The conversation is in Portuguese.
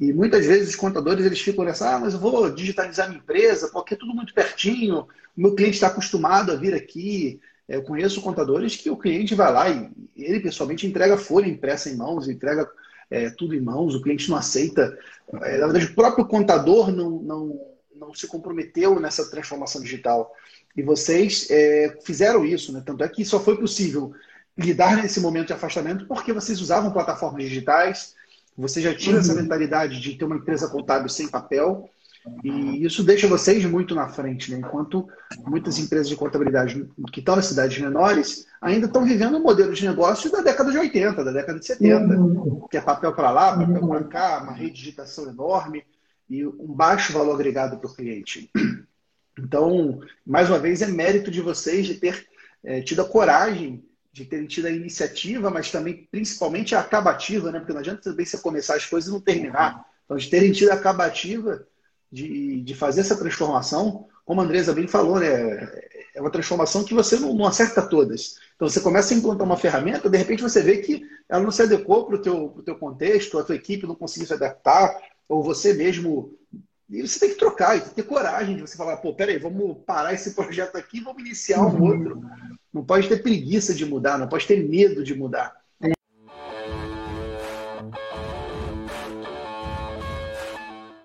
E muitas vezes os contadores eles ficam nessa, ah, mas eu vou digitalizar minha empresa, porque é tudo muito pertinho, o meu cliente está acostumado a vir aqui. Eu conheço contadores que o cliente vai lá e ele pessoalmente entrega folha impressa em mãos, entrega é, tudo em mãos, o cliente não aceita. É, na verdade, o próprio contador não, não, não se comprometeu nessa transformação digital. E vocês é, fizeram isso, né? Tanto é que só foi possível lidar nesse momento de afastamento porque vocês usavam plataformas digitais, você já tinha uhum. essa mentalidade de ter uma empresa contábil sem papel. E isso deixa vocês muito na frente, né? enquanto muitas empresas de contabilidade que estão nas cidades menores ainda estão vivendo um modelo de negócio da década de 80, da década de 70, uhum. que é papel para lá, papel para cá, uma redigitação enorme e um baixo valor agregado para o cliente. Então, mais uma vez, é mérito de vocês de ter é, tido a coragem de terem tido a iniciativa, mas também, principalmente, a acabativa, né? Porque não adianta também você começar as coisas e não terminar. Então, de terem tido a acabativa de, de fazer essa transformação, como a Andresa bem falou, né? É uma transformação que você não, não acerta todas. Então, você começa a encontrar uma ferramenta, de repente você vê que ela não se adequou para o teu, teu contexto, a tua equipe não conseguiu se adaptar, ou você mesmo e você tem que trocar, e tem que ter coragem de você falar, pô, peraí, vamos parar esse projeto aqui e vamos iniciar um outro. Não pode ter preguiça de mudar, não pode ter medo de mudar.